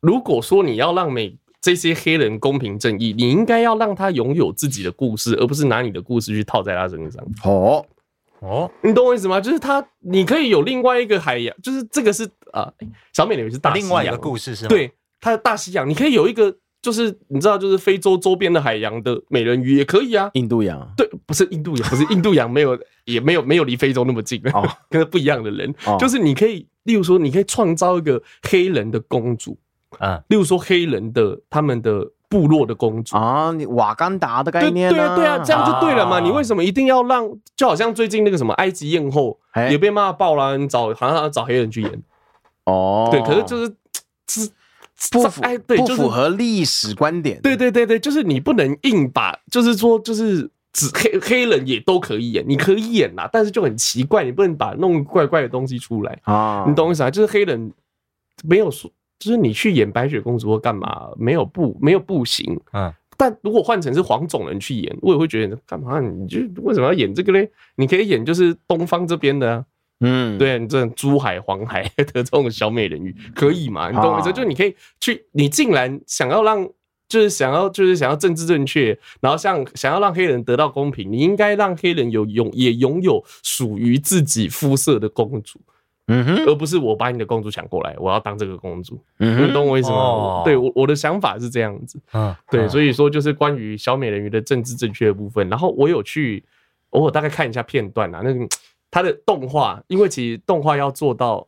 如果说你要让美这些黑人公平正义，你应该要让他拥有自己的故事，而不是拿你的故事去套在他身上。好。哦，你懂我意思吗？就是他，你可以有另外一个海洋，就是这个是啊，小美人鱼是大西洋，另外一个故事是吗？对，它的大西洋，你可以有一个，就是你知道，就是非洲周边的海洋的美人鱼也可以啊。印度洋？对，不是印度洋，不是印度洋，没有，也没有，没有离非洲那么近哦，跟不一样的人，就是你可以，例如说，你可以创造一个黑人的公主啊，例如说黑人的他们的。部落的公主啊，你瓦干达的概念，对啊，对啊，这样就对了嘛。你为什么一定要让？就好像最近那个什么埃及艳后也被骂爆了，你找好像要找黑人去演哦。对，可是就是 <tsk> 是不符哎，对，不符合历史观点。对对对对，就是你不能硬把，就是说就是只黑黑人也都可以演，你可以演啦，但是就很奇怪，你不能把弄怪怪的东西出来啊。你懂我意思啊？就是黑人没有说。就是你去演白雪公主或干嘛，没有不没有不行，嗯，但如果换成是黄种人去演，我也会觉得干嘛？你就为什么要演这个嘞？你可以演就是东方这边的，啊，嗯，对，你这种珠海、黄海的这种小美人鱼可以吗？你懂我意思？就你可以去，你竟然想要让，就是想要就是想要政治正确，然后像想要让黑人得到公平，你应该让黑人有拥也拥有属于自己肤色的公主。嗯哼，而不是我把你的公主抢过来，我要当这个公主。嗯哼，你懂我意思吗？哦、对，我我的想法是这样子。嗯，对，所以说就是关于小美人鱼的政治正确的部分。然后我有去偶尔大概看一下片段啊，那个它的动画，因为其实动画要做到。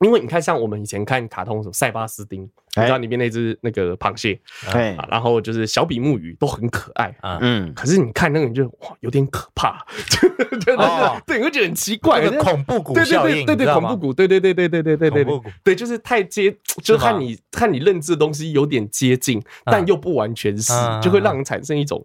因为你看，像我们以前看卡通什么塞巴斯丁，你知道里面那只那个螃蟹，对，然后就是小比目鱼都很可爱啊，嗯，可是你看那个你就哇有点可怕，<laughs> 对对对，你会觉得很奇怪，恐怖谷效应，对对对，恐怖谷，对对对对对对对对对，对，就是太接，就看你看你认知的东西有点接近，但又不完全是，就会让人产生一种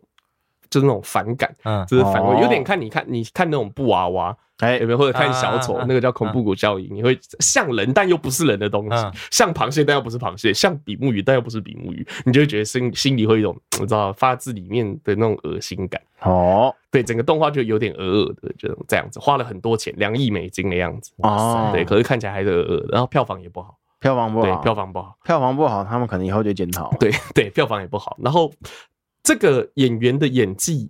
就是那种反感，嗯，就是反胃，有点看你看你看那种布娃娃。哎，有没有或者看小丑，那个叫恐怖谷效应？你会像人但又不是人的东西，像螃蟹但又不是螃蟹，像比目鱼但又不是比目鱼，你就会觉得心心里会有一种你知道发自里面的那种恶心感。哦，对，整个动画就有点恶恶的，就这样子，花了很多钱，两亿美金的样子。哦，对，可是看起来还是恶恶的，然后票房也不好，票房不好，对，票房不好，票房不好，他们可能以后就检讨。对对，票房也不好，然后这个演员的演技，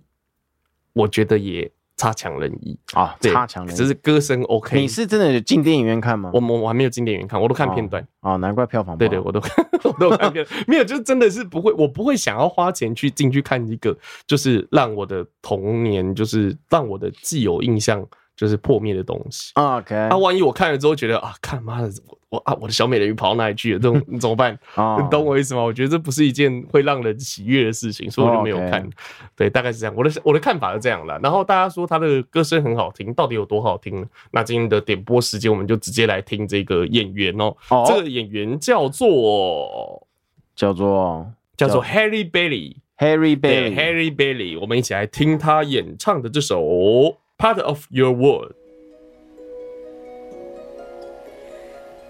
我觉得也。差强人意啊，差强人意，只是歌声 OK。你是真的进电影院看吗？我我我还没有进电影院看，我都看片段啊，难怪票房。对对，我都 <laughs> 我都看片段，没有，就真的是不会，我不会想要花钱去进去看一个，就是让我的童年，就是让我的既有印象。就是破灭的东西。OK，那万一我看了之后觉得啊，看妈的，我我啊，我的小美人鱼跑到哪里去了？这种你 <laughs> 怎么办？你懂我意思吗？我觉得这不是一件会让人喜悦的事情，所以我就没有看。对，大概是这样。我的我的看法是这样的。然后大家说他的歌声很好听，到底有多好听呢？那今天的点播时间，我们就直接来听这个演员哦。这个演员叫做叫做叫做 Harry Bailey。Harry Bailey，Harry Bailey。我们一起来听他演唱的这首。Part of your world.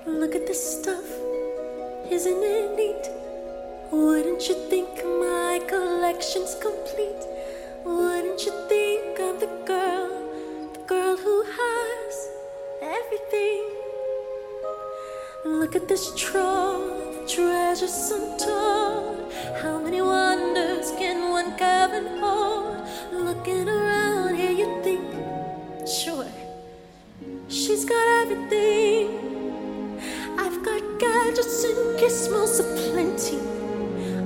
Look at this stuff, isn't it neat? Wouldn't you think my collection's complete? Wouldn't you think of the girl, the girl who has everything? Look at this trove, treasures untold. How many wonders can one cabin hold? Looking around She's got everything. I've got gadgets and gizmos aplenty.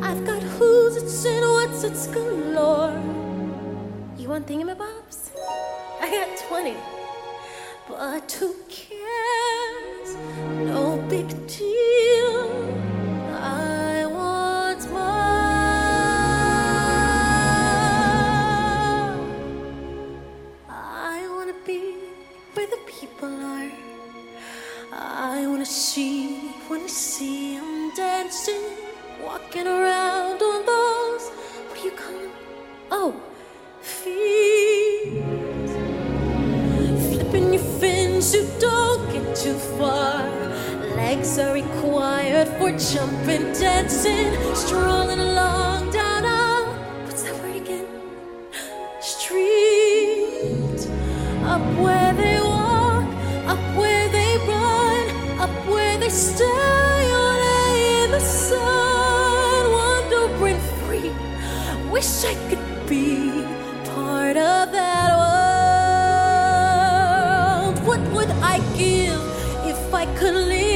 I've got who's it's and what's it's galore. You want thingamabobs? I got 20. But who cares? No big deal. See wanna see him dancing, walking around on those, what do you call them? Oh, feet. Flipping your fins, you don't get too far. Legs are required for jumping, dancing, strolling along I could be part of that world. What would I give if I could live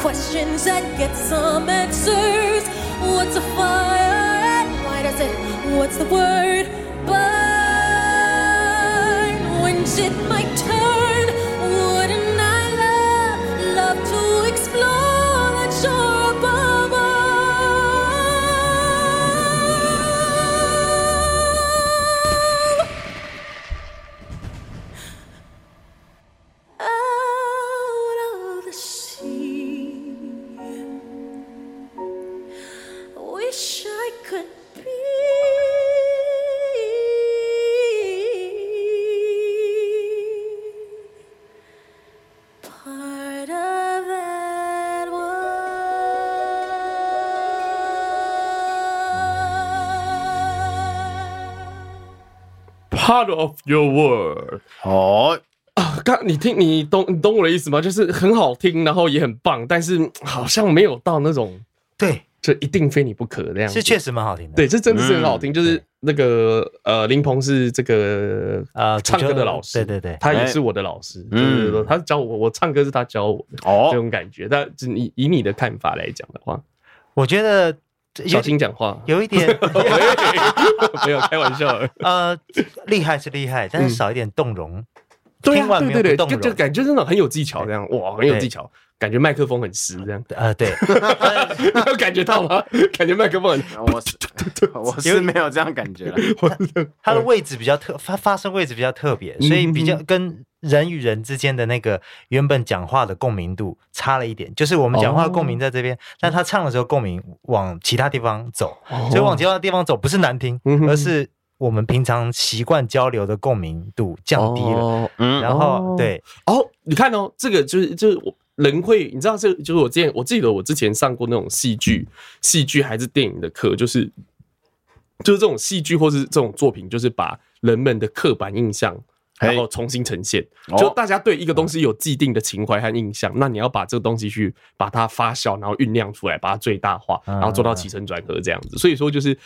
questions and get some answers. What's a fire and why does it? What's the word? Burn. When's it my turn? Part of Your World。哦啊，刚你听你懂你懂我的意思吗？就是很好听，然后也很棒，但是好像没有到那种对。就一定非你不可这样，是确实蛮好听的。对，这真的是很好听。就是那个呃，林鹏是这个呃唱歌的老师，对对对，他也是我的老师。嗯，他教我，我唱歌是他教我的。哦，这种感觉。但以以你的看法来讲的话，我觉得小心讲话，有一点 <laughs> 没有开玩笑。呃，厉害是厉害，但是少一点动容。对对对对，就就感觉真的很有技巧，这样哇，很有技巧。感觉麦克风很实，这样啊？对，你 <laughs> 有感觉到吗？感觉麦克风很，我是 <laughs> 我是没有这样感觉。它的位置比较特，发发声位置比较特别，所以比较跟人与人之间的那个原本讲话的共鸣度差了一点。就是我们讲话共鸣在这边，但他唱的时候共鸣往其他地方走，所以往其他地方走不是难听，而是我们平常习惯交流的共鸣度降低了。嗯，然后对哦，你看哦，这个就是就是我。人会，你知道，这就是我之前我记得我之前上过那种戏剧、戏剧还是电影的课，就是就是这种戏剧或是这种作品，就是把人们的刻板印象，然后重新呈现。就大家对一个东西有既定的情怀和印象，那你要把这个东西去把它发酵，然后酝酿出来，把它最大化，然后做到起承转合这样子。所以说，就是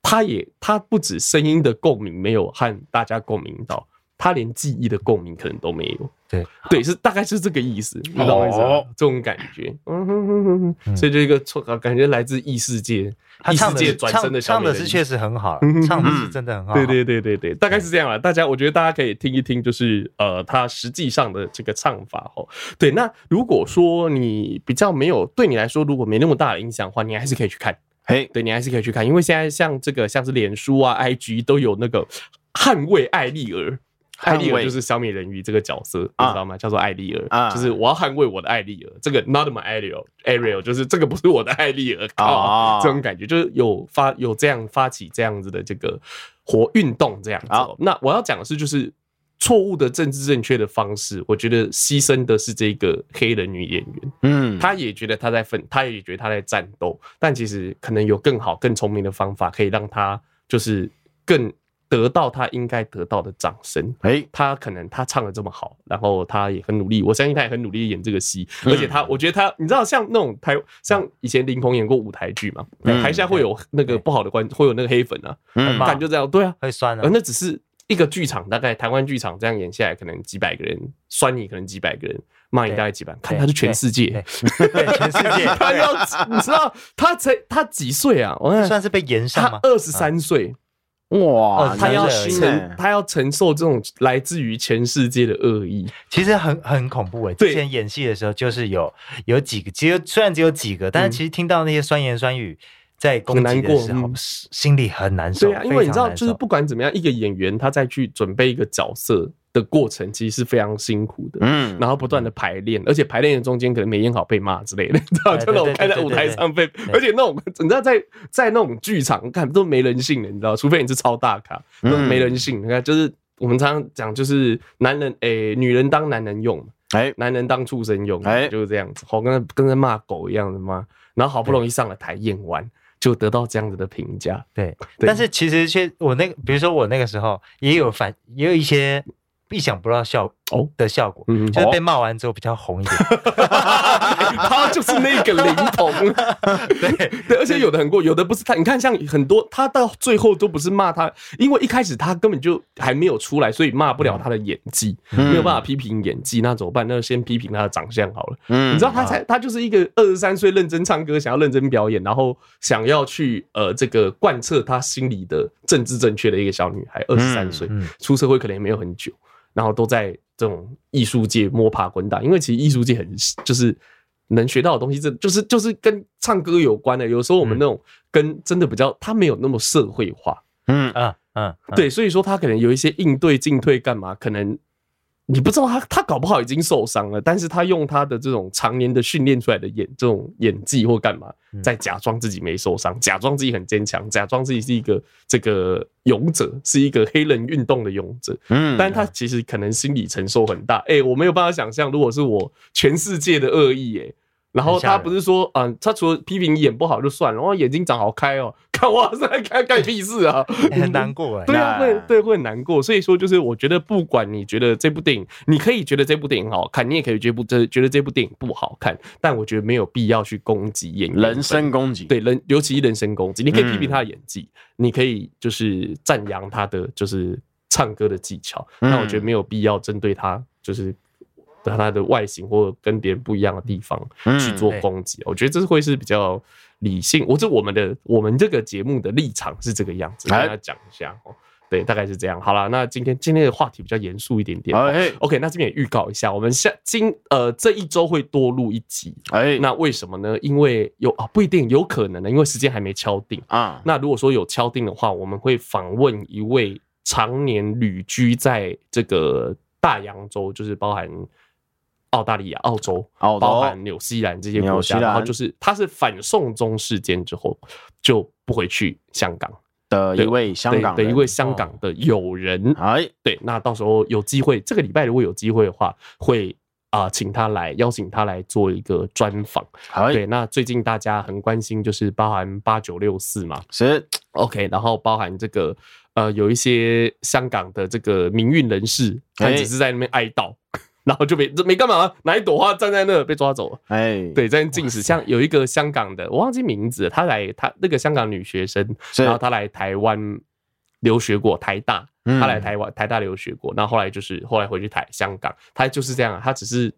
他也他不止声音的共鸣没有和大家共鸣到。他连记忆的共鸣可能都没有，对对，是大概是这个意思，你懂我意思吗？这种感觉，嗯哼哼哼哼，所以就一个错感觉来自异世界，异世界转身的唱的是确实很好，唱的是真的很好，对对对对对，大概是这样了。大家我觉得大家可以听一听，就是呃，他实际上的这个唱法哦。对，那如果说你比较没有对你来说如果没那么大的影响的话，你还是可以去看，嘿，对你还是可以去看，因为现在像这个像是脸书啊、IG 都有那个捍卫艾丽儿。艾丽尔就是小美人鱼这个角色，你知道吗？叫做艾丽尔，就是我要捍卫我的艾丽尔。这个 Not my Ariel，Ariel 就是这个不是我的艾丽尔。啊，这种感觉就是有发有这样发起这样子的这个活运动这样子。那我要讲的是，就是错误的政治正确的方式，我觉得牺牲的是这个黑人女演员。嗯，她也觉得她在奋，她也觉得她在战斗，但其实可能有更好、更聪明的方法，可以让她就是更。得到他应该得到的掌声。哎，他可能他唱的这么好，然后他也很努力，我相信他也很努力演这个戏。而且他，我觉得他，你知道，像那种台，像以前林鹏演过舞台剧嘛，台下会有那个不好的观，会有那个黑粉啊，感就这样，对啊，会酸啊。那只是一个剧场，大概台湾剧场这样演下来，可能几百个人酸你，可能几百个人骂你，大概几百。看他是全世界，全世界，<laughs> 他要你知道他才他几岁啊？我算是被延上吗？他二十三岁。哇，他要承他要承受这种来自于全世界的恶意，其实很很恐怖哎。之前演戏的时候，就是有有几个，其实虽然只有几个，但是其实听到那些酸言酸语在攻击的时候，心里很难受。对啊，因为你知道，就是不管怎么样，一个演员他再去准备一个角色。的过程其实是非常辛苦的，嗯，然后不断的排练，而且排练的中间可能没演好被骂之类的，你知道，就那种开在舞台上被，而且那种你知道在在那种剧场看都没人性的，你知道，除非你是超大咖，都没人性。你看，就是我们常常讲，就是男人诶，女人当男人用，哎，男人当畜生用，哎，就是这样子，好跟跟在骂狗一样的嘛。然后好不容易上了台演完，就得到这样子的评价，对。但是其实，其实我那个，比如说我那个时候也有反，也有一些。意想不到效哦的效果，就是被骂完之后比较红一点。<laughs> <laughs> 他就是那个林鹏，对对，而且有的很过，有的不是他。你看，像很多他到最后都不是骂他，因为一开始他根本就还没有出来，所以骂不了他的演技，没有办法批评演技，那怎么办？那就先批评他的长相好了。嗯，你知道他才他就是一个二十三岁认真唱歌，想要认真表演，然后想要去呃这个贯彻他心里的政治正确的一个小女孩，二十三岁出社会可能也没有很久。然后都在这种艺术界摸爬滚打，因为其实艺术界很就是能学到的东西，这就是就是跟唱歌有关的。有时候我们那种跟真的比较，他没有那么社会化，嗯嗯嗯，对，所以说他可能有一些应对进退干嘛，可能。你不知道他，他搞不好已经受伤了，但是他用他的这种常年的训练出来的演这种演技或干嘛，在假装自己没受伤，假装自己很坚强，假装自己是一个这个勇者，是一个黑人运动的勇者。嗯，但他其实可能心理承受很大。哎，我没有办法想象，如果是我全世界的恶意，哎，然后他不是说，嗯，他除了批评演不好就算了，然后眼睛长好开哦，看哇塞，看干屁事啊，很难过哎。<laughs> 对啊，会对会很难过。所以说，就是我觉得，不管你觉得这部电影，你可以觉得这部电影好看，你也可以觉得不这觉得这部电影不好看，但我觉得没有必要去攻击演员，人身攻击。对人，尤其人身攻击，你可以批评他的演技，你可以就是赞扬他的就是唱歌的技巧，但我觉得没有必要针对他就是。他的外形或跟别人不一样的地方去做攻击，我觉得这是会是比较理性。我这我们的我们这个节目的立场是这个样子，跟大家讲一下哦。对，大概是这样。好了，那今天今天的话题比较严肃一点点。OK，那这边也预告一下，我们下今呃这一周会多录一集。哎，那为什么呢？因为有啊，不一定有可能的，因为时间还没敲定啊。那如果说有敲定的话，我们会访问一位常年旅居在这个大洋洲，就是包含。澳大利亚、澳洲，包含纽西兰这些国家，然后就是他是反送中事件之后就不回去香港。的一位香港的一位香港的友人。哎，对，那到时候有机会，这个礼拜如果有机会的话，会啊请他来邀请他来做一个专访。对，那最近大家很关心，就是包含八九六四嘛，是。OK，然后包含这个呃有一些香港的这个民运人士，他只是在那边哀悼。然后就没没干嘛，拿一朵花站在那被抓走了。哎，对，在禁食。像有一个香港的，我忘记名字，他来他那个香港女学生，然后他来台湾留学过，台大，他来台湾台大留学过，然后后来就是后来回去台香港，他就是这样，他只是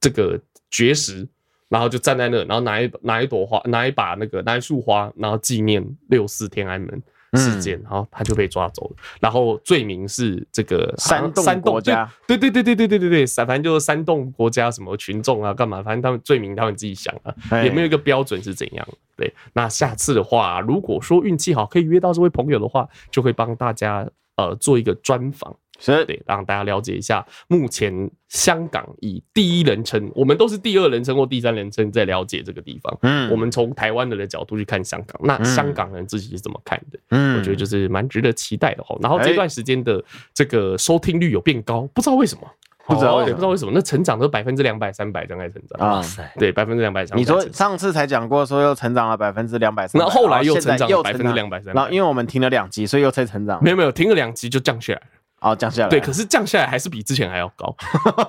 这个绝食，然后就站在那，然后拿一拿一朵花，拿一把那个拿一束花，然后纪念六四天安门。事件，然后他就被抓走了，然后罪名是这个煽动国家，对对对对对对对对，反正就是煽动国家什么群众啊，干嘛？反正他们罪名他们自己想啊，也没有一个标准是怎样。对，那下次的话，如果说运气好，可以约到这位朋友的话，就会帮大家呃做一个专访。是对，让大家了解一下目前香港以第一人称，我们都是第二人称或第三人称在了解这个地方。嗯，我们从台湾人的角度去看香港，那香港人自己是怎么看的？嗯，我觉得就是蛮值得期待的哦。然后这段时间的这个收听率有变高，不知道为什么，不知道也不知道为什么，那成长都百分之两百、三百这样在成长。哇塞，对，百分之两百、三百。你说上次才讲过说又成长了百分之两百，那后来又成长百分之两百、三百。然后因为我们停了两集，所以又在成长。没有没有，停了两集就降下来。好，降下来。对，可是降下来还是比之前还要高，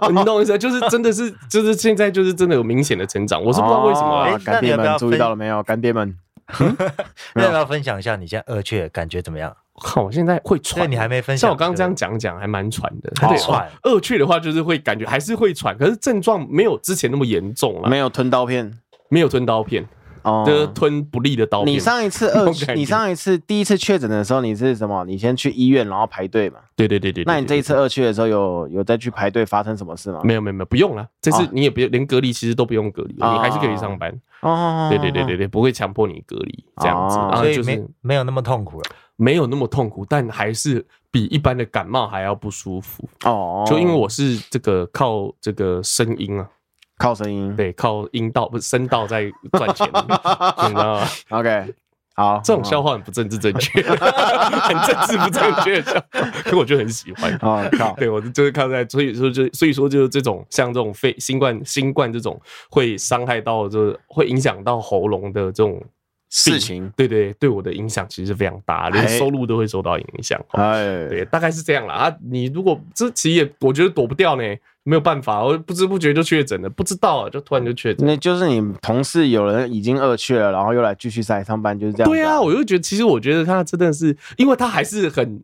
你懂我意思？<laughs> 就是真的是，就是现在就是真的有明显的成长。我是不知道为什么啊。干爹们注意到了没有？干爹们 <laughs> <laughs> 要不要分享一下你现在二确感觉怎么样？看我现在会喘，你还没分享。像我刚刚这样讲讲，还蛮喘的。对，喘。二确的话就是会感觉还是会喘，可是症状没有之前那么严重了。没有吞刀片，没有吞刀片。的吞不利的刀片。你上一次二，你上一次第一次确诊的时候，你是什么？你先去医院，然后排队嘛？对对对对。那你这一次二去的时候，有有再去排队，发生什么事吗？没有没有没有，不用了。这次你也不用，连隔离其实都不用隔离，你还是可以上班。哦。对对对对对，不会强迫你隔离这样子，然后就是没没有那么痛苦了，没有那么痛苦，但还是比一般的感冒还要不舒服。哦。就因为我是这个靠这个声音啊。靠声音，对，靠阴道不是声道在赚钱，<laughs> 你知道吗？OK，好，这种笑话很不政治正确，<laughs> 很政治不正确的笑话，可我就很喜欢。啊！靠，对我就是靠在，所以说就所以说就是这种像这种肺新冠新冠这种会伤害到，就是会影响到喉咙的这种事情，对对，对我的影响其实是非常大，连收入都会受到影响。哎，对，大概是这样啦。啊！你如果这其实也我觉得躲不掉呢。没有办法，我不知不觉就确诊了，不知道啊，就突然就确诊。那就是你同事有人已经二确了，然后又来继续在上班，就是这样。对啊，我就觉得，其实我觉得他真的是，因为他还是很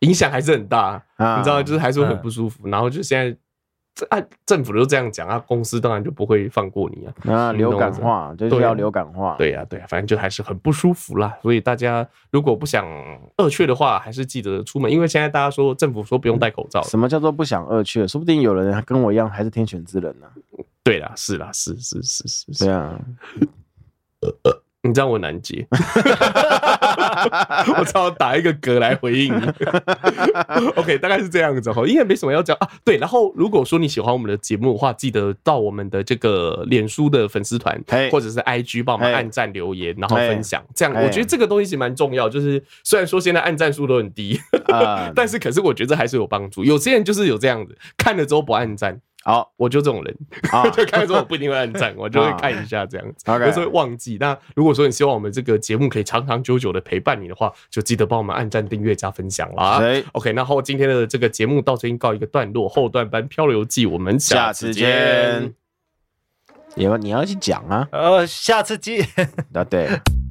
影响还是很大，啊、你知道，就是还是会很不舒服，啊、然后就现在。按政府都这样讲啊，公司当然就不会放过你啊。啊，流感化就是要流感化。对呀，对呀，反正就还是很不舒服啦。所以大家如果不想二确的话，还是记得出门，因为现在大家说政府说不用戴口罩。什么叫做不想二确？说不定有人跟我一样还是天选之人呢。对啦，是啦，是是是是是。对啊。<laughs> 你知道我难接，<laughs> 我只好打一个嗝来回应你。<laughs> OK，大概是这样子哈，应该没什么要讲啊。对，然后如果说你喜欢我们的节目的话，记得到我们的这个脸书的粉丝团，或者是 IG 帮我们按赞留言，然后分享。这样我觉得这个东西是蛮重要。就是虽然说现在按赞数都很低，但是可是我觉得还是有帮助。有些人就是有这样子，看了之后不按赞。好，我就这种人，<laughs> 就看说我不一定会按赞，<laughs> 我就会看一下这样子，有时候会忘记。那如果说你希望我们这个节目可以长长久久的陪伴你的话，就记得帮我们按赞、订阅、加分享啦。OK，那好，今天的这个节目到这边告一个段落，后段班漂流记，我们下次见。你要你要去讲啊，呃，下次见。啊，对。<laughs>